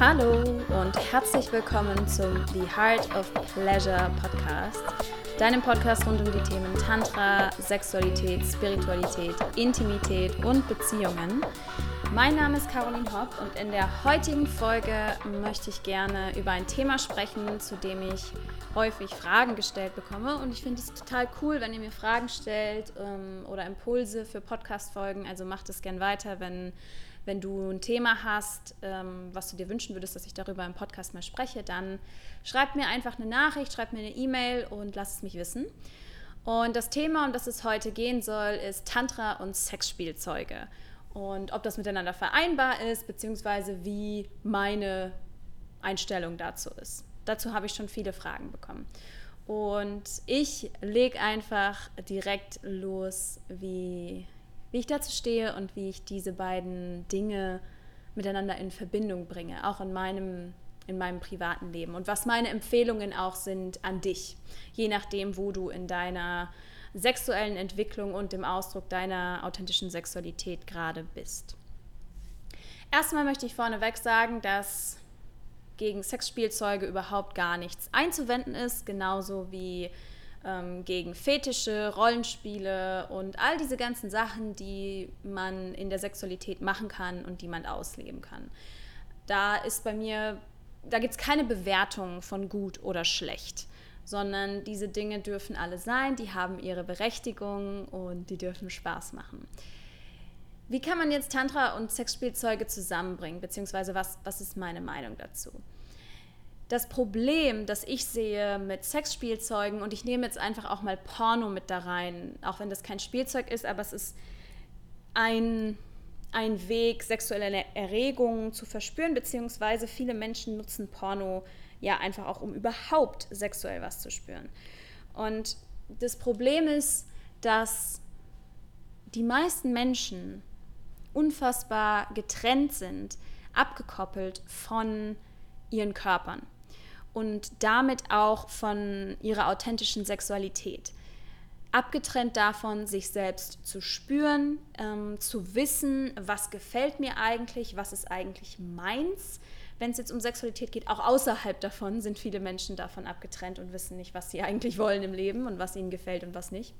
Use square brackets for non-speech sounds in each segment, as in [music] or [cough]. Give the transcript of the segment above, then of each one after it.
Hallo und herzlich willkommen zum The Heart of Pleasure Podcast, deinem Podcast rund um die Themen Tantra, Sexualität, Spiritualität, Intimität und Beziehungen. Mein Name ist Caroline Hopp und in der heutigen Folge möchte ich gerne über ein Thema sprechen, zu dem ich häufig Fragen gestellt bekomme. Und ich finde es total cool, wenn ihr mir Fragen stellt ähm, oder Impulse für Podcast-Folgen. Also macht es gern weiter, wenn wenn du ein Thema hast, ähm, was du dir wünschen würdest, dass ich darüber im Podcast mal spreche, dann schreib mir einfach eine Nachricht, schreib mir eine E-Mail und lass es mich wissen. Und das Thema, um das es heute gehen soll, ist Tantra und Sexspielzeuge. Und ob das miteinander vereinbar ist, beziehungsweise wie meine Einstellung dazu ist. Dazu habe ich schon viele Fragen bekommen. Und ich lege einfach direkt los, wie wie ich dazu stehe und wie ich diese beiden Dinge miteinander in Verbindung bringe, auch in meinem, in meinem privaten Leben und was meine Empfehlungen auch sind an dich, je nachdem, wo du in deiner sexuellen Entwicklung und dem Ausdruck deiner authentischen Sexualität gerade bist. Erstmal möchte ich vorneweg sagen, dass gegen Sexspielzeuge überhaupt gar nichts einzuwenden ist, genauso wie ähm, gegen Fetische, Rollenspiele und all diese ganzen Sachen, die man in der Sexualität machen kann und die man ausleben kann. Da ist bei mir, da gibt es keine Bewertung von gut oder schlecht, sondern diese Dinge dürfen alle sein, die haben ihre Berechtigung und die dürfen Spaß machen. Wie kann man jetzt Tantra und Sexspielzeuge zusammenbringen, beziehungsweise was, was ist meine Meinung dazu? das Problem, das ich sehe mit Sexspielzeugen, und ich nehme jetzt einfach auch mal Porno mit da rein, auch wenn das kein Spielzeug ist, aber es ist ein, ein Weg, sexuelle Erregungen zu verspüren, beziehungsweise viele Menschen nutzen Porno ja einfach auch, um überhaupt sexuell was zu spüren. Und das Problem ist, dass die meisten Menschen unfassbar getrennt sind, abgekoppelt von ihren Körpern und damit auch von ihrer authentischen Sexualität. Abgetrennt davon, sich selbst zu spüren, ähm, zu wissen, was gefällt mir eigentlich, was ist eigentlich meins. Wenn es jetzt um Sexualität geht, auch außerhalb davon sind viele Menschen davon abgetrennt und wissen nicht, was sie [laughs] eigentlich wollen im Leben und was ihnen gefällt und was nicht.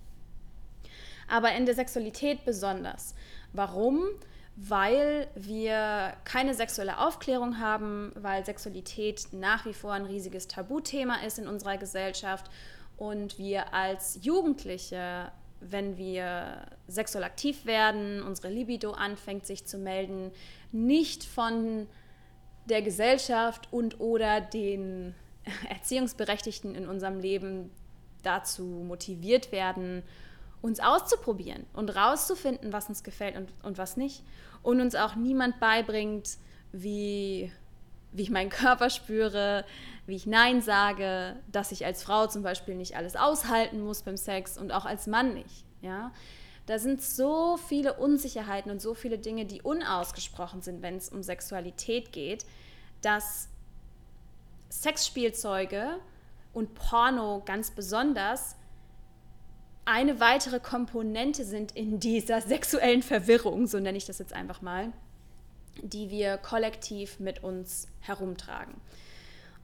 Aber in der Sexualität besonders. Warum? weil wir keine sexuelle Aufklärung haben, weil Sexualität nach wie vor ein riesiges Tabuthema ist in unserer Gesellschaft und wir als Jugendliche, wenn wir sexuell aktiv werden, unsere Libido anfängt sich zu melden, nicht von der Gesellschaft und oder den [laughs] Erziehungsberechtigten in unserem Leben dazu motiviert werden, uns auszuprobieren und rauszufinden, was uns gefällt und, und was nicht. Und uns auch niemand beibringt, wie, wie ich meinen [laughs] Körper spüre, wie ich Nein sage, dass ich als Frau zum Beispiel nicht alles aushalten muss beim Sex und auch als Mann nicht. Ja? Da sind so viele Unsicherheiten und so viele Dinge, die unausgesprochen sind, wenn es um Sexualität geht, dass Sexspielzeuge und Porno ganz besonders eine weitere Komponente sind in dieser sexuellen Verwirrung, so nenne ich das jetzt einfach mal, die wir kollektiv mit uns herumtragen.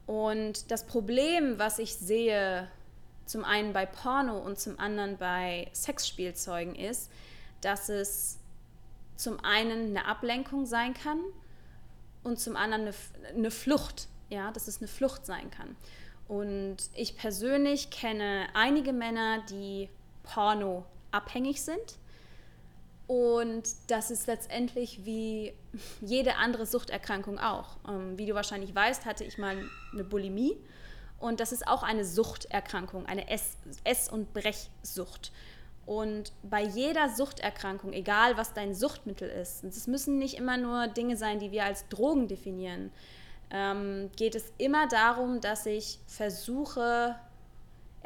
Und das Problem, was ich sehe, zum einen bei Porno und zum anderen bei Sexspielzeugen, ist, dass es zum einen eine Ablenkung sein kann und zum anderen eine, eine Flucht, ja, dass es eine Flucht sein kann. Und ich persönlich kenne einige Männer, die Porno abhängig sind. Und das ist letztendlich wie jede andere Suchterkrankung auch. Ähm, wie du wahrscheinlich weißt, hatte ich mal eine Bulimie. Und das ist auch eine Suchterkrankung, eine Ess-, Ess und Brechsucht. Und bei jeder Suchterkrankung, egal was dein Suchtmittel ist, und es müssen nicht immer nur Dinge sein, die wir als Drogen definieren, ähm, geht es immer darum, dass ich versuche,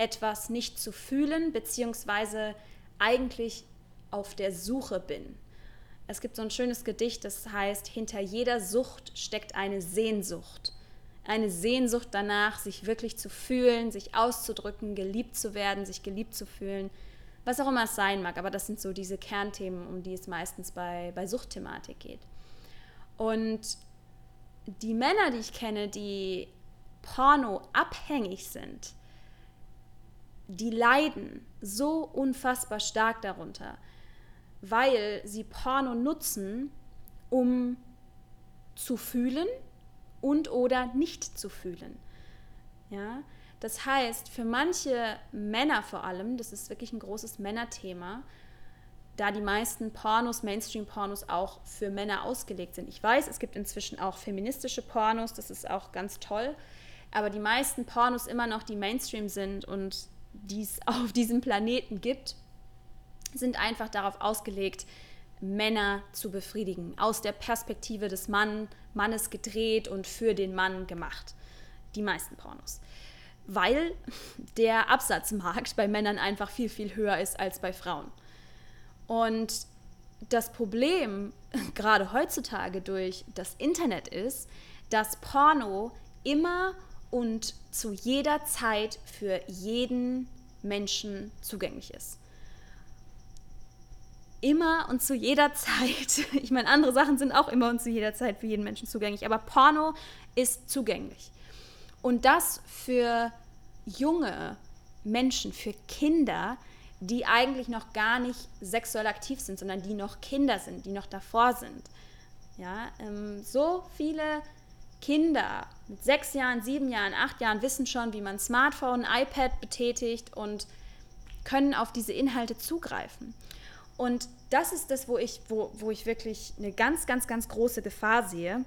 etwas nicht zu fühlen, beziehungsweise eigentlich auf der Suche bin. Es gibt so ein schönes Gedicht, das heißt, hinter jeder Sucht steckt eine Sehnsucht. eine Sehnsucht danach, sich wirklich zu fühlen, sich auszudrücken, geliebt zu werden, sich geliebt zu fühlen, was auch immer es sein mag. Aber das sind so diese Kernthemen, um die es meistens bei, bei Suchtthematik geht. Und die Männer, die ich kenne, die Porno abhängig sind, die leiden so unfassbar stark darunter, weil sie Porno nutzen, um zu fühlen und oder nicht zu fühlen. Ja? Das heißt, für manche Männer vor allem, das ist wirklich ein großes Männerthema, da die meisten Pornos, Mainstream-Pornos auch für Männer ausgelegt sind. Ich weiß, es gibt inzwischen auch feministische Pornos, das ist auch ganz toll, aber die meisten Pornos immer noch, die Mainstream sind und die es [laughs] auf diesem Planeten gibt, sind einfach darauf ausgelegt, Männer zu befriedigen, aus der Perspektive des Mann, Mannes gedreht und für den Mann gemacht. Die meisten Pornos. Weil [laughs] der Absatzmarkt bei Männern einfach viel, viel höher ist als bei Frauen. Und das Problem, [laughs] gerade heutzutage durch das Internet, ist, dass Porno immer und zu jeder Zeit für jeden Menschen zugänglich ist immer und zu jeder Zeit, [laughs] ich meine, andere Sachen sind auch immer und zu jeder Zeit für jeden Menschen zugänglich, aber Porno ist zugänglich. Und das für junge Menschen, für Kinder, die eigentlich noch gar nicht sexuell aktiv sind, sondern die noch Kinder sind, die noch davor sind. Ja, ähm, so viele Kinder mit sechs Jahren, sieben Jahren, acht Jahren wissen schon, wie man Smartphone, iPad betätigt und können auf diese Inhalte zugreifen. Und das ist das, wo ich, wo, wo ich wirklich eine ganz, ganz, ganz große Gefahr sehe,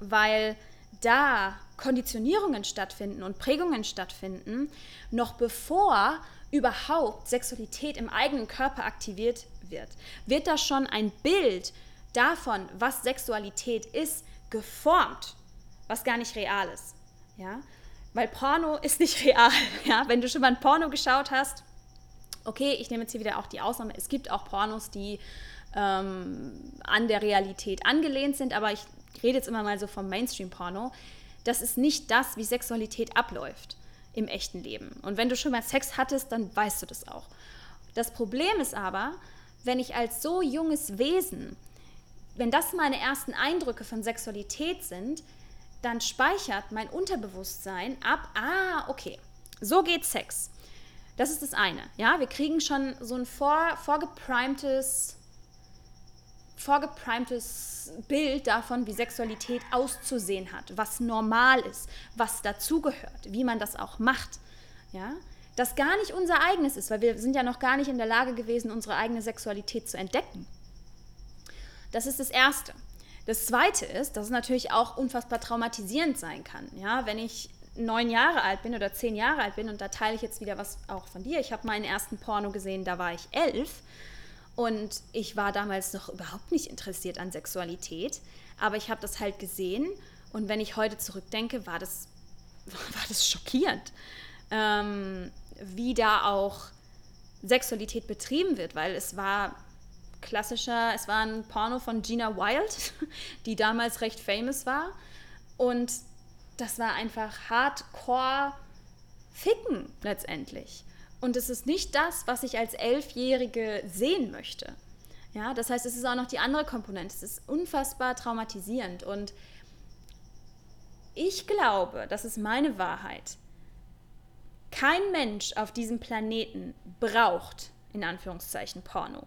weil da Konditionierungen stattfinden und Prägungen stattfinden, noch bevor überhaupt Sexualität im eigenen Körper aktiviert wird, wird da schon ein Bild davon, was Sexualität ist, geformt, was gar nicht real ist. Ja? Weil Porno [laughs] ist nicht real. Ja? Wenn du schon mal ein Porno geschaut hast, okay, ich nehme jetzt hier wieder auch die Ausnahme, es gibt auch Pornos, die ähm, an der Realität angelehnt sind, aber ich rede jetzt immer mal so vom Mainstream-Porno. Das ist nicht das, wie Sexualität abläuft im echten Leben. Und wenn du schon mal Sex hattest, dann weißt du das auch. Das Problem ist aber, wenn ich als so junges Wesen, wenn das meine ersten Eindrücke von Sexualität sind, dann speichert mein Unterbewusstsein ab, ah, okay, so geht Sex. Das ist das eine. Ja, wir kriegen schon so ein vor, vorgeprimtes, vorgeprimtes Bild davon, wie Sexualität auszusehen hat, was normal ist, was dazugehört, wie man das auch macht. Ja, das gar nicht unser eigenes ist, weil wir sind ja noch gar nicht in der Lage gewesen, unsere eigene Sexualität zu entdecken. Das ist das Erste. Das Zweite ist, dass es natürlich auch unfassbar traumatisierend sein kann. Ja, wenn ich neun Jahre alt bin oder zehn Jahre alt bin, und da teile ich jetzt wieder was auch von dir. Ich habe meinen ersten Porno gesehen, da war ich elf. Und ich war damals noch überhaupt nicht interessiert an Sexualität. Aber ich habe das halt gesehen. Und wenn ich heute zurückdenke, war das, [laughs] war das schockierend, ähm, wie da auch Sexualität betrieben wird, weil es war klassischer, es war ein Porno von Gina Wild, [laughs] die damals recht famous war. Und das war einfach hardcore Ficken letztendlich. Und es ist nicht das, was ich als Elfjährige sehen möchte. Ja, das heißt, es ist auch noch die andere Komponente. Es ist unfassbar traumatisierend. Und ich glaube, das ist meine Wahrheit. Kein Mensch auf diesem Planeten braucht, in Anführungszeichen, Porno.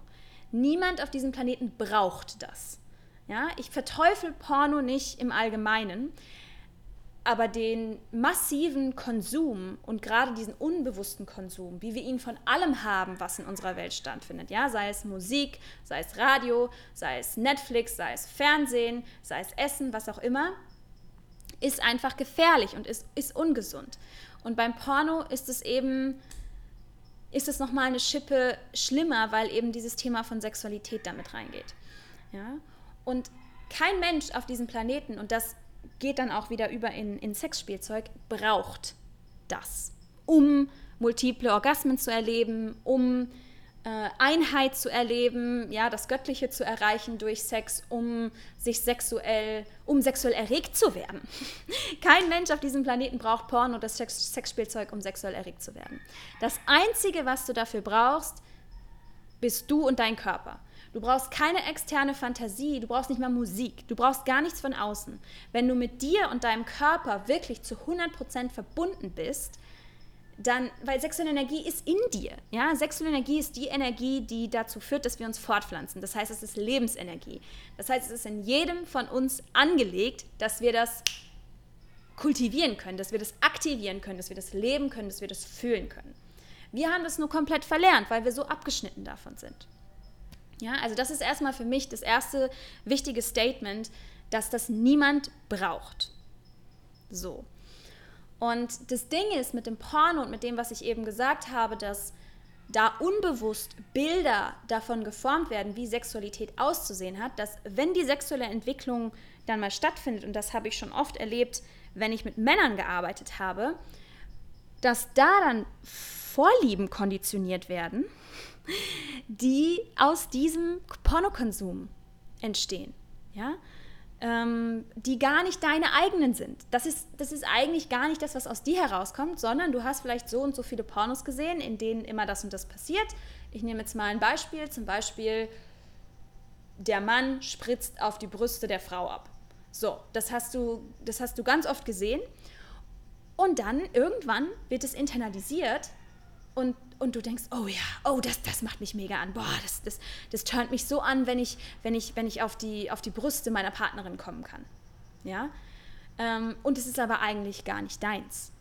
Niemand auf diesem Planeten braucht das. Ja, ich verteufel Porno nicht im Allgemeinen, aber den massiven Konsum und gerade diesen unbewussten Konsum, wie wir ihn von allem haben, was in unserer Welt stattfindet, ja, sei es Musik, sei es Radio, sei es Netflix, sei es Fernsehen, sei es Essen, was auch immer, ist einfach gefährlich und ist, ist ungesund. Und beim Porno ist es eben, ist es nochmal eine Schippe schlimmer, weil eben dieses Thema von Sexualität damit reingeht. Ja? Und kein Mensch auf diesem Planeten, und das geht dann auch wieder über in, in Sexspielzeug, braucht das, um multiple Orgasmen zu erleben, um Einheit zu erleben, ja, das Göttliche zu erreichen durch Sex, um sich sexuell, um sexuell erregt zu werden. [laughs] Kein Mensch auf diesem Planeten braucht Porn und das Sex Sexspielzeug, um sexuell erregt zu werden. Das Einzige, was du dafür brauchst, bist du und dein Körper. Du brauchst keine externe Fantasie, du brauchst nicht mal Musik, du brauchst gar nichts von außen. Wenn du mit dir und deinem Körper wirklich zu 100% verbunden bist, dann, weil sexuelle Energie ist in dir. Ja? Sexuelle Energie ist die Energie, die dazu führt, dass wir uns fortpflanzen. Das heißt, es ist Lebensenergie. Das heißt, es ist in jedem von uns angelegt, dass wir das kultivieren können, dass wir das aktivieren können, dass wir das leben können, dass wir das fühlen können. Wir haben das nur komplett verlernt, weil wir so abgeschnitten davon sind. Ja, also das ist erstmal für mich das erste wichtige Statement, dass das niemand braucht. So. Und das Ding ist mit dem Porno und mit dem, was ich eben gesagt habe, dass da unbewusst Bilder davon geformt werden, wie Sexualität auszusehen hat, dass wenn die sexuelle Entwicklung dann mal stattfindet, und das habe ich schon oft erlebt, wenn ich mit Männern gearbeitet habe, dass da dann Vorlieben konditioniert werden, die aus diesem Pornokonsum entstehen. Ja? Ähm, die gar nicht deine eigenen sind. Das ist, das ist eigentlich gar nicht das, was aus dir herauskommt, sondern du hast vielleicht so und so viele Pornos gesehen, in denen immer das und das passiert. Ich nehme jetzt mal ein Beispiel, zum Beispiel der Mann spritzt auf die Brüste der Frau ab. So, das hast du, das hast du ganz oft gesehen. Und dann irgendwann wird es internalisiert und und du denkst, oh ja, oh, das, das macht mich mega an. Boah, das, das, das turnt mich so an, wenn ich, wenn ich, wenn ich auf, die, auf die Brüste meiner Partnerin kommen kann. Ja? Ähm, und es ist aber eigentlich gar nicht deins.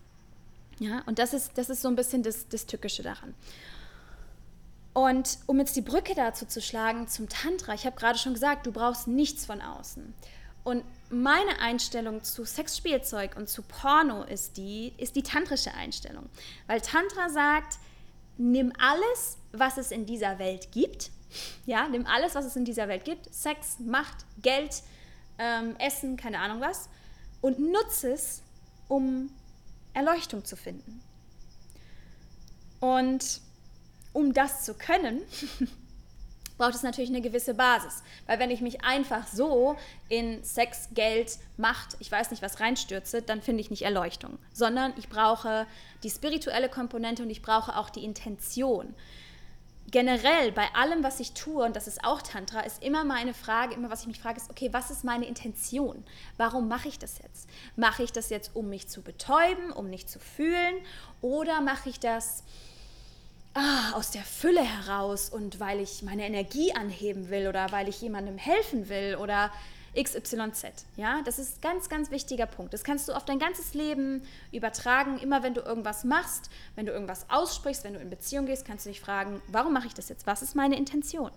Ja? Und das ist, das ist so ein bisschen das, das Tückische daran. Und um jetzt die Brücke dazu zu schlagen zum Tantra, ich habe gerade schon gesagt, du brauchst nichts von außen. Und meine Einstellung zu Sexspielzeug und zu Porno ist die, ist die tantrische Einstellung. Weil Tantra sagt, nimm alles, was es in dieser Welt gibt, ja, nimm alles, was es in dieser Welt gibt, Sex, Macht, Geld, ähm, Essen, keine Ahnung was, und nutze es, um Erleuchtung zu finden. Und um das zu können, [laughs] braucht es natürlich eine gewisse Basis. Weil wenn ich mich einfach so in Sex, Geld, Macht, ich weiß nicht was reinstürze, dann finde ich nicht Erleuchtung. Sondern ich brauche die spirituelle Komponente und ich brauche auch die Intention. Generell bei allem, was ich tue, und das ist auch Tantra, ist immer meine Frage, immer was ich mich frage, ist, okay, was ist meine Intention? Warum mache ich das jetzt? Mache ich das jetzt, um mich zu betäuben, um nicht zu fühlen? Oder mache ich das, ah, aus der Fülle heraus und weil ich meine Energie anheben will oder weil ich jemandem helfen will oder XYZ. Ja, das ist ein ganz, ganz wichtiger Punkt. Das kannst du auf dein ganzes Leben übertragen. Immer wenn du irgendwas machst, wenn du irgendwas aussprichst, wenn du in Beziehung gehst, kannst du dich fragen, warum mache ich das jetzt? Was ist meine Intention?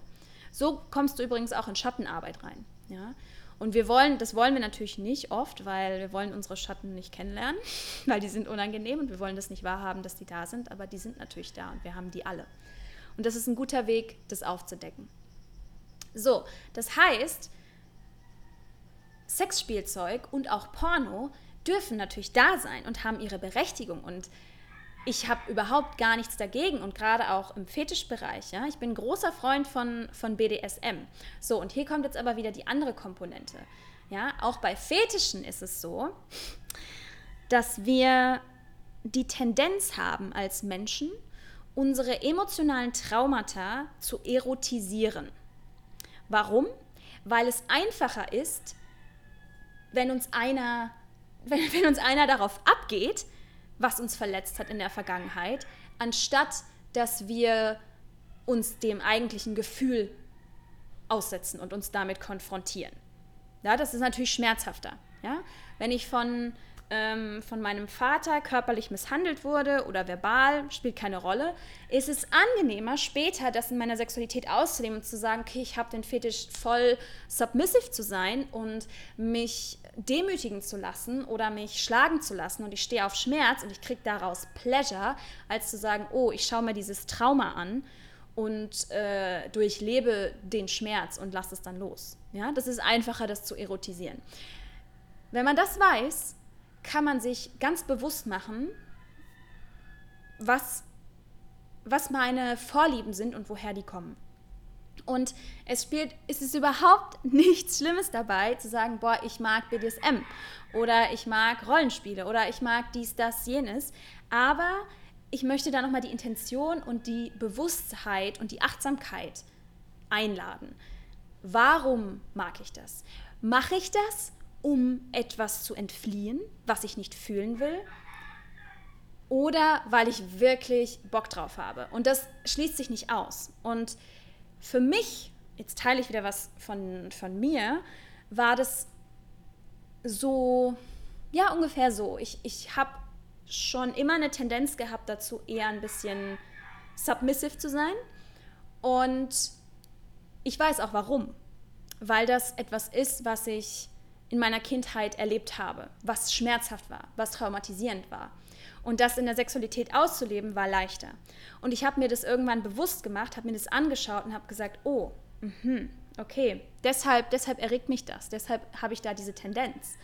So kommst du übrigens auch in Schattenarbeit rein. Ja? Und wir wollen, das wollen wir natürlich nicht oft, weil wir wollen unsere Schatten nicht kennenlernen, [laughs] weil die sind unangenehm und wir wollen das nicht wahrhaben, dass die da sind, aber die sind natürlich da und wir haben die alle. Und das ist ein guter Weg, das aufzudecken. So, das heißt, Sexspielzeug und auch Porno dürfen natürlich da sein und haben ihre Berechtigung und ich habe überhaupt gar nichts dagegen und gerade auch im Fetischbereich. Ja, ich bin großer Freund von, von BDSM. So, und hier kommt jetzt aber wieder die andere Komponente. Ja, auch bei Fetischen ist es so, dass wir die Tendenz haben als Menschen, unsere emotionalen Traumata zu erotisieren. Warum? Weil es einfacher ist, wenn uns einer, [laughs] wenn, wenn uns einer darauf abgeht, was uns verletzt hat in der Vergangenheit, anstatt dass wir uns dem eigentlichen Gefühl aussetzen und uns damit konfrontieren. Ja, das ist natürlich schmerzhafter. Ja? Wenn ich von ähm, von meinem Vater körperlich misshandelt wurde oder verbal, spielt keine Rolle, ist es angenehmer, später das in meiner Sexualität auszunehmen und zu sagen, okay, ich habe den Fetisch voll submissive zu sein und mich demütigen zu lassen oder mich schlagen zu lassen und ich stehe auf Schmerz und ich kriege daraus Pleasure, als zu sagen, oh, ich schaue mir dieses Trauma an und äh, durchlebe den Schmerz und lasse es dann los. Ja, das ist einfacher, das zu erotisieren. Wenn man das weiß, kann man sich ganz bewusst machen, was was meine Vorlieben sind und woher die kommen. Und es spielt, es ist überhaupt [laughs] nichts Schlimmes dabei, zu sagen, boah, ich mag BDSM oder ich mag Rollenspiele oder ich mag dies, das, jenes. Aber ich möchte da nochmal die Intention und die Bewusstheit und die Achtsamkeit einladen. Warum mag ich das? Mache ich das, um etwas zu entfliehen, was ich nicht fühlen will? Oder weil ich wirklich Bock drauf habe? Und das schließt sich nicht aus. Und für mich, jetzt teile ich wieder was von, von mir, war das so, ja, ungefähr so. Ich, ich habe schon immer eine Tendenz gehabt dazu, eher ein bisschen submissive zu sein. Und ich weiß auch warum. Weil das etwas ist, was ich in meiner Kindheit erlebt habe, was schmerzhaft war, was traumatisierend war. Und das in der Sexualität auszuleben, war leichter. Und ich habe mir das irgendwann bewusst gemacht, habe mir das angeschaut und habe gesagt, oh, mh, okay, deshalb, deshalb erregt mich das, deshalb habe ich da diese Tendenz.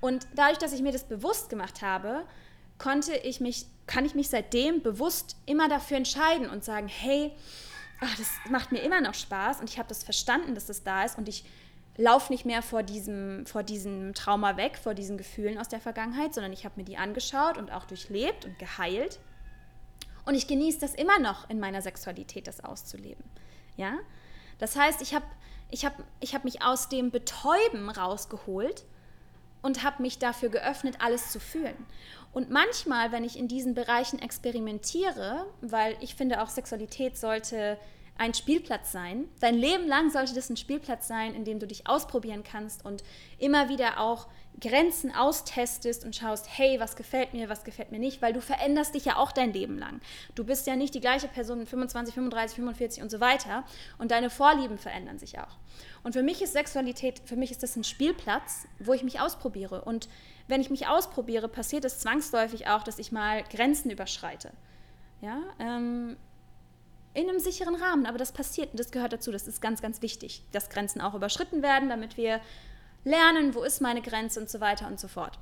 Und dadurch, dass ich mir das bewusst gemacht habe, konnte ich mich, kann ich mich seitdem bewusst immer dafür entscheiden und sagen, hey, ach, das macht mir immer noch Spaß und ich habe das verstanden, dass das da ist und ich laufe nicht mehr vor diesem, vor diesem Trauma weg, vor diesen Gefühlen aus der Vergangenheit, sondern ich habe mir die angeschaut und auch durchlebt und geheilt. Und ich genieße das immer noch in meiner Sexualität, das auszuleben. Ja? Das heißt, ich habe ich hab, ich hab mich aus dem Betäuben rausgeholt und habe mich dafür geöffnet, alles zu fühlen. Und manchmal, wenn ich in diesen Bereichen experimentiere, weil ich finde auch Sexualität sollte ein Spielplatz sein. Dein Leben lang sollte das ein Spielplatz sein, in dem du dich ausprobieren kannst und immer wieder auch Grenzen austestest und schaust, hey, was gefällt mir, was gefällt mir nicht, weil du veränderst dich ja auch dein Leben lang. Du bist ja nicht die gleiche Person mit 25, 35, 45 und so weiter und deine Vorlieben verändern sich auch. Und für mich ist Sexualität, für mich ist das ein Spielplatz, wo ich mich ausprobiere und wenn ich mich ausprobiere, passiert es zwangsläufig auch, dass ich mal Grenzen überschreite. Ja, ähm, in einem sicheren Rahmen. Aber das passiert und das gehört dazu. Das ist ganz, ganz wichtig, dass Grenzen auch überschritten werden, damit wir lernen, wo ist meine Grenze und so weiter und so fort.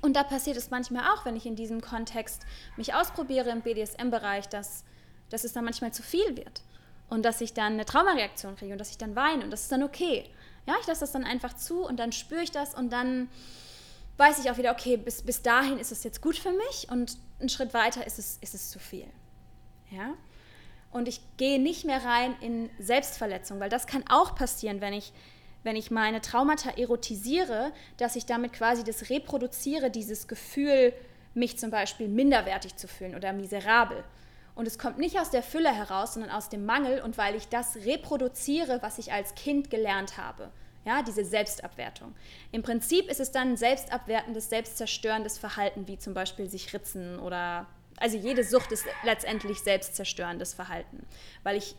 Und da passiert es manchmal auch, wenn ich in diesem Kontext mich ausprobiere im BDSM-Bereich, dass, dass es dann manchmal zu viel wird und dass ich dann eine Traumareaktion kriege und dass ich dann weine und das ist dann okay. Ja, ich lasse das dann einfach zu und dann spüre ich das und dann weiß ich auch wieder, okay, bis, bis dahin ist es jetzt gut für mich und einen Schritt weiter ist es, ist es zu viel. Ja? Und ich gehe nicht mehr rein in Selbstverletzung, weil das kann auch passieren, wenn ich, wenn ich meine Traumata erotisiere, dass ich damit quasi das reproduziere, dieses Gefühl, mich zum Beispiel minderwertig zu fühlen oder miserabel. Und es kommt nicht aus der Fülle heraus, sondern aus dem Mangel und weil ich das reproduziere, was ich als Kind gelernt habe. Ja, diese Selbstabwertung. Im Prinzip ist es dann ein selbstabwertendes, selbstzerstörendes Verhalten, wie zum Beispiel sich ritzen oder also jede Sucht ist letztendlich selbstzerstörendes Verhalten, weil ich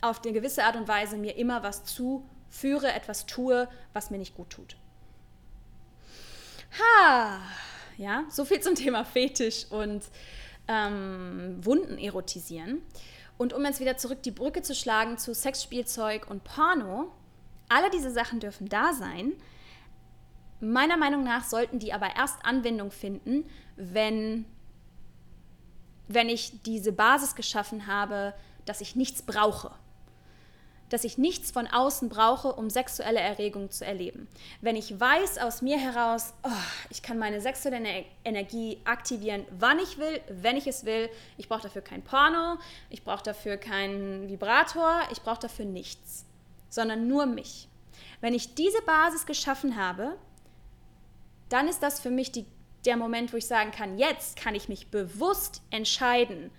auf eine gewisse Art und Weise mir immer was zuführe, etwas tue, was mir nicht gut tut. Ha, ja, so viel zum Thema Fetisch und ähm, Wunden erotisieren. Und um jetzt wieder zurück die Brücke zu schlagen zu Sexspielzeug und Porno, alle diese Sachen dürfen da sein. Meiner Meinung nach sollten die aber erst Anwendung finden, wenn wenn ich diese Basis geschaffen habe, dass ich nichts brauche. Dass ich nichts von außen brauche, um sexuelle Erregung zu erleben. Wenn ich weiß aus mir heraus, oh, ich kann meine sexuelle Energie aktivieren, wann ich will, wenn ich es will. Ich brauche dafür kein Porno, ich brauche dafür keinen Vibrator, ich brauche dafür nichts, sondern nur mich. Wenn ich diese Basis geschaffen habe, dann ist das für mich die der Moment, wo ich sagen kann, jetzt kann ich mich bewusst entscheiden,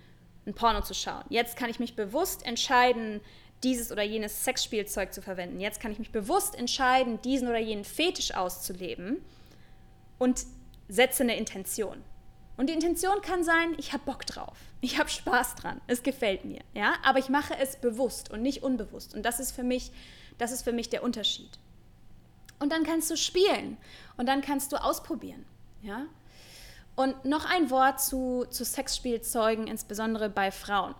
ein Porno zu schauen. Jetzt kann ich mich bewusst entscheiden, dieses oder jenes Sexspielzeug zu verwenden. Jetzt kann ich mich bewusst entscheiden, diesen oder jenen Fetisch auszuleben und setze eine Intention. Und die Intention kann sein, ich habe Bock drauf. Ich habe Spaß dran. Es gefällt mir, ja? Aber ich mache es bewusst und nicht unbewusst und das ist für mich das ist für mich der Unterschied. Und dann kannst du spielen und dann kannst du ausprobieren. Ja? Und noch ein Wort zu, zu Sexspielzeugen, insbesondere bei Frauen.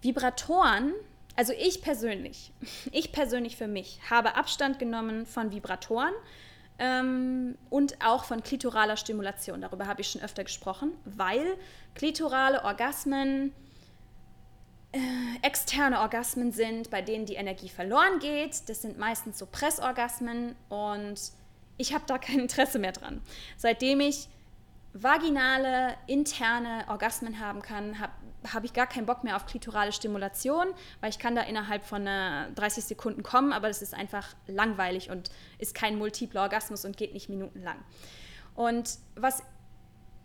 Vibratoren, also ich persönlich, [laughs] ich persönlich für mich habe Abstand genommen von Vibratoren, ähm, und auch von klitoraler Stimulation. Darüber habe ich schon öfter gesprochen, weil klitorale Orgasmen äh, externe Orgasmen sind, bei denen die Energie verloren geht. Das sind meistens so Pressorgasmen und ich habe da kein Interesse mehr dran. Seitdem ich vaginale, interne Orgasmen haben kann, habe hab ich gar keinen Bock mehr auf klitorale Stimulation, weil ich kann da innerhalb von äh, 30 Sekunden kommen, aber das ist einfach langweilig und ist kein multipler Orgasmus und geht nicht minutenlang. Und was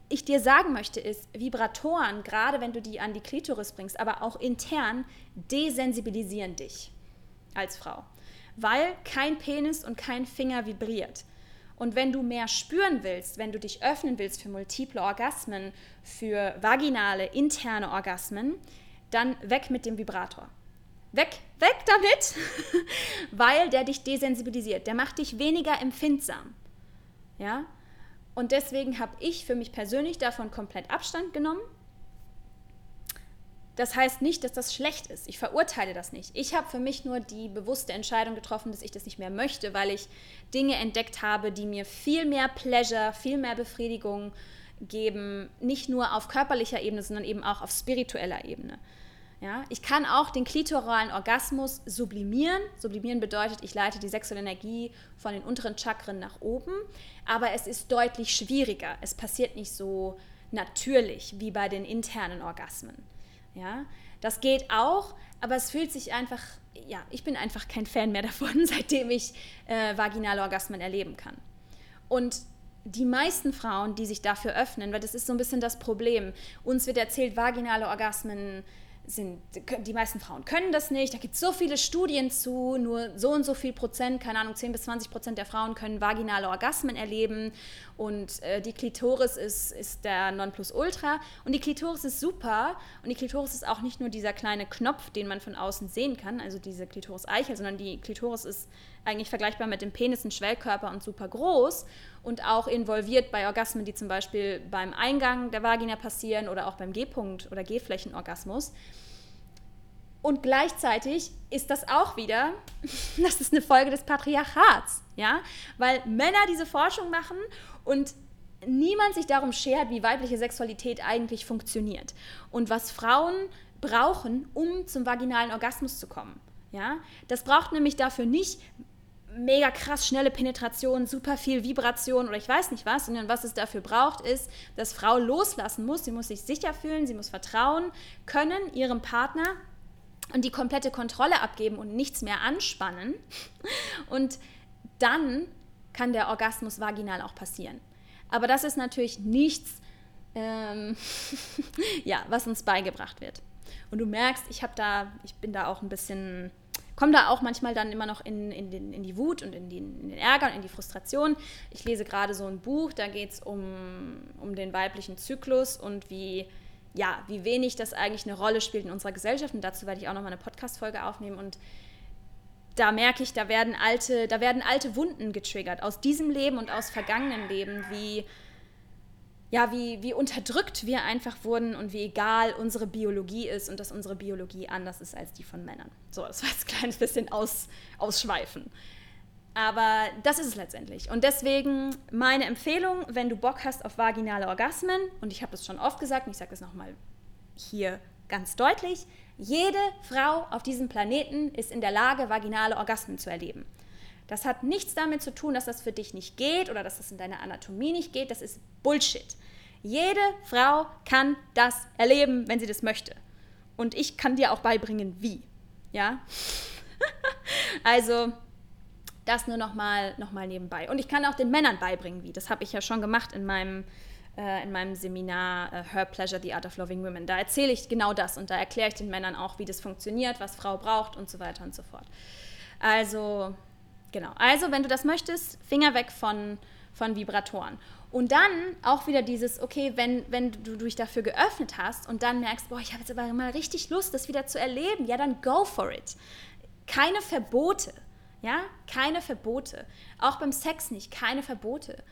ich dir sagen möchte, ist, Vibratoren, gerade wenn du die an die Klitoris bringst, aber auch intern, desensibilisieren dich als Frau, weil kein Penis und kein Finger vibriert. Und wenn du mehr spüren willst, wenn du dich öffnen willst für multiple Orgasmen, für vaginale, interne Orgasmen, dann weg mit dem Vibrator. Weg, weg damit, [laughs] weil der dich desensibilisiert. Der macht dich weniger empfindsam. Ja? Und deswegen habe ich für mich persönlich davon komplett Abstand genommen das heißt nicht, dass das schlecht ist. Ich verurteile das nicht. Ich habe für mich nur die bewusste Entscheidung getroffen, dass ich das nicht mehr möchte, weil ich Dinge entdeckt habe, die mir viel mehr Pleasure, viel mehr Befriedigung geben, nicht nur auf körperlicher Ebene, sondern eben auch auf spiritueller Ebene. Ja, ich kann auch den klitoralen Orgasmus sublimieren. Sublimieren bedeutet, ich leite die sexuelle Energie von den unteren Chakren nach oben, aber es ist deutlich schwieriger. Es passiert nicht so natürlich wie bei den internen Orgasmen. Ja, das geht auch, aber es fühlt sich einfach, ja, ich bin einfach kein Fan mehr [laughs] davon, seitdem ich äh, vaginale Orgasmen erleben kann. Und die meisten Frauen, die sich dafür öffnen, weil das ist so ein bisschen das Problem. Uns wird erzählt, vaginale Orgasmen sind, die meisten Frauen können das nicht. Da gibt es so viele Studien zu, nur so und so viel Prozent, keine Ahnung, 10 bis 20 Prozent der Frauen können vaginale Orgasmen erleben und äh, die Klitoris ist, ist der Nonplusultra. Und die Klitoris ist super. Und die Klitoris ist auch nicht nur dieser kleine Knopf, den man von außen sehen kann, also diese Klitoris-Eichel, sondern die Klitoris ist eigentlich vergleichbar mit dem Penis, ein Schwellkörper und super groß und auch involviert bei Orgasmen, die zum Beispiel beim Eingang der Vagina passieren oder auch beim G-Punkt- oder G-Flächenorgasmus. Und gleichzeitig ist das auch wieder, [laughs] das ist eine Folge des Patriarchats, ja, weil Männer diese Forschung machen und niemand sich darum schert, wie weibliche Sexualität eigentlich funktioniert und was Frauen brauchen, um zum vaginalen Orgasmus zu kommen. Ja, das braucht nämlich dafür nicht mega krass schnelle Penetration, super viel Vibration oder ich weiß nicht was, sondern was es dafür braucht, ist, dass Frau loslassen muss. Sie muss sich sicher fühlen, sie muss vertrauen können ihrem Partner und die komplette Kontrolle abgeben und nichts mehr anspannen. Und dann kann der Orgasmus vaginal auch passieren. Aber das ist natürlich nichts, ähm, [laughs] ja, was uns beigebracht wird. Und du merkst, ich habe da, ich bin da auch ein bisschen komme da auch manchmal dann immer noch in, in, den, in die Wut und in, die, in, den Ärger und in die Frustration. Ich lese gerade so ein Buch, da geht es um, um den weiblichen Zyklus und wie, ja, wie wenig das eigentlich eine Rolle spielt in unserer Gesellschaft. Und dazu werde ich auch noch mal eine Podcast-Folge aufnehmen. Und da merke ich, da werden, alte, da werden alte Wunden getriggert aus diesem Leben und aus vergangenen Leben, wie ja, wie, wie unterdrückt wir einfach wurden und wie egal unsere Biologie ist und dass unsere Biologie anders ist als die von Männern. So, das war jetzt ein kleines bisschen aus, ausschweifen. Aber das ist es letztendlich. Und deswegen meine Empfehlung, wenn du Bock hast auf vaginale Orgasmen, und ich habe es schon oft gesagt, und ich sage es nochmal hier ganz deutlich, jede Frau auf diesem Planeten ist in der Lage, vaginale Orgasmen zu erleben. Das hat nichts damit zu tun, dass das für dich nicht geht oder dass das in deiner Anatomie nicht geht. Das ist Bullshit. Jede Frau kann das erleben, wenn sie das möchte. Und ich kann dir auch beibringen, wie. Ja? [laughs] also, das nur nochmal noch mal nebenbei. Und ich kann auch den Männern beibringen, wie. Das habe ich ja schon gemacht in meinem, äh, in meinem Seminar äh, Her Pleasure, The Art of Loving Women. Da erzähle ich genau das und da erkläre ich den Männern auch, wie das funktioniert, was Frau braucht und so weiter und so fort. Also, Genau. Also, wenn du das möchtest, Finger weg von, von Vibratoren. Und dann auch wieder dieses, okay, wenn, wenn du dich dafür geöffnet hast und dann merkst, boah, ich habe jetzt aber mal richtig Lust, das wieder zu erleben, ja, dann go for it. Keine Verbote, ja, keine Verbote. Auch beim Sex nicht, keine Verbote.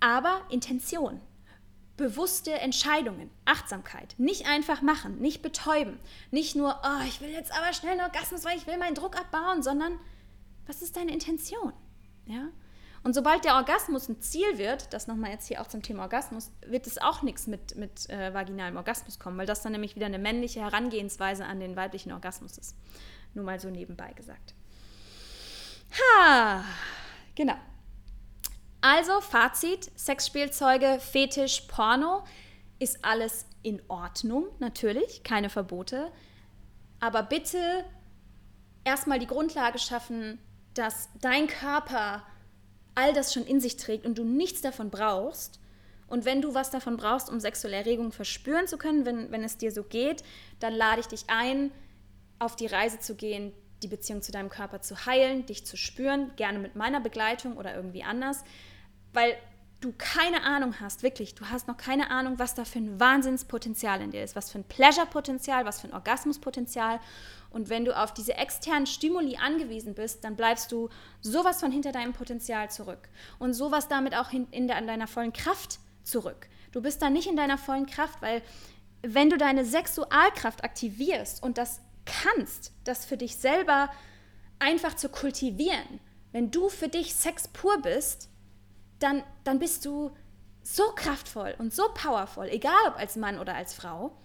Aber Intention, bewusste Entscheidungen, Achtsamkeit. Nicht einfach machen, nicht betäuben. Nicht nur, oh, ich will jetzt aber schnell einen Orgasmus, weil ich will meinen Druck abbauen, sondern was ist deine Intention? Ja? Und sobald der Orgasmus ein Ziel wird, das nochmal jetzt hier auch zum Thema Orgasmus, wird es auch nichts mit, mit äh, vaginalem Orgasmus kommen, weil das dann nämlich wieder eine männliche Herangehensweise an den weiblichen Orgasmus ist. Nur mal so nebenbei gesagt. Ha, genau. Also Fazit, Sexspielzeuge, Fetisch, Porno ist alles in Ordnung, natürlich, keine Verbote. Aber bitte erstmal die Grundlage schaffen, dass dein Körper all das schon in sich trägt und du nichts davon brauchst. Und wenn du was davon brauchst, um sexuelle Erregung verspüren zu können, wenn, wenn es dir so geht, dann lade ich dich ein, auf die Reise zu gehen, die Beziehung zu deinem Körper zu heilen, dich zu spüren, gerne mit meiner Begleitung oder irgendwie anders, weil du keine Ahnung hast, wirklich, du hast noch keine Ahnung, was da für ein Wahnsinnspotenzial in dir ist, was für ein Pleasure-Potenzial, was für ein Orgasmuspotenzial. Und wenn du auf diese externen Stimuli angewiesen bist, dann bleibst du sowas von hinter deinem Potenzial zurück und sowas damit auch in, in, in deiner vollen Kraft zurück. Du bist da nicht in deiner vollen Kraft, weil wenn du deine Sexualkraft aktivierst und das kannst, das für dich selber einfach zu kultivieren, wenn du für dich Sex pur bist, dann, dann bist du so kraftvoll und so powerful, egal ob als Mann oder als Frau,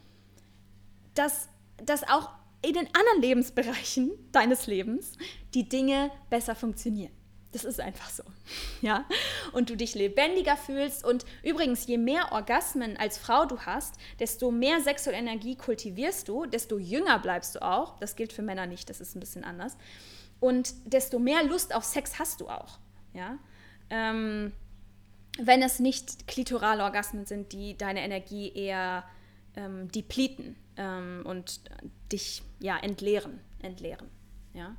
dass, dass auch in den anderen Lebensbereichen deines Lebens die Dinge besser funktionieren. Das ist einfach so. [laughs] Ja? Und du dich lebendiger fühlst. Und übrigens, je mehr Orgasmen als Frau du hast, desto mehr sexuelle Energie kultivierst du, desto jünger bleibst du auch. Das gilt für Männer nicht, das ist ein bisschen anders. Und desto mehr Lust auf Sex hast du auch. Ja? Ähm, wenn es nicht klitorale Orgasmen sind, die deine Energie eher ähm, depleten ähm, und dich ja entleeren, entleeren. Ja?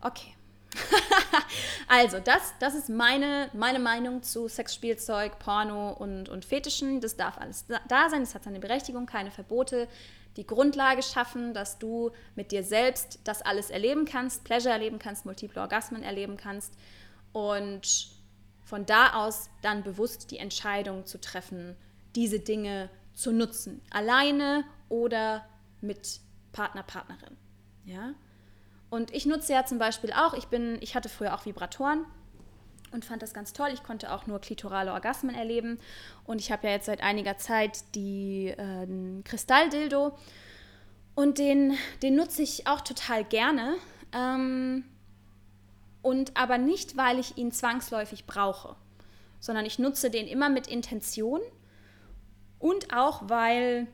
Okay. [laughs] also, das, das ist meine, meine Meinung zu Sexspielzeug, Porno und, und Fetischen. Das darf alles da sein, es hat seine Berechtigung, keine Verbote. Die Grundlage schaffen, dass du mit dir selbst das alles erleben kannst, Pleasure erleben kannst, multiple Orgasmen erleben kannst und von da aus dann bewusst die Entscheidung zu treffen, diese Dinge zu nutzen, alleine oder mit Partner, Partnerin. Ja? Und ich nutze ja zum Beispiel auch, ich bin, ich hatte früher auch Vibratoren und fand das ganz toll. Ich konnte auch nur klitorale Orgasmen erleben. Und ich habe ja jetzt seit einiger Zeit die äh, Kristalldildo. Und den, den nutze ich auch total gerne. Ähm, und aber nicht, weil ich ihn zwangsläufig brauche, sondern ich nutze den immer mit Intention und auch, weil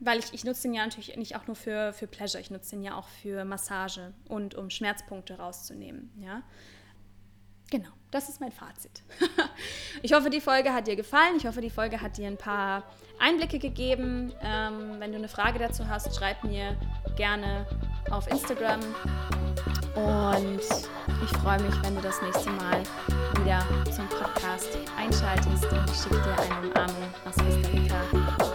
weil ich, ich nutze den ja natürlich nicht auch nur für, für Pleasure, ich nutze den ja auch für Massage und um Schmerzpunkte rauszunehmen. Ja? Genau, das ist mein Fazit. [laughs] ich hoffe, die Folge hat dir gefallen. Ich hoffe, die Folge hat dir ein paar Einblicke gegeben. Ähm, wenn du eine Frage dazu hast, schreib mir gerne auf Instagram. Und ich freue mich, wenn du das nächste Mal wieder zum Podcast einschaltest. Und ich schicke dir eine Umarmung aus Costa Rica.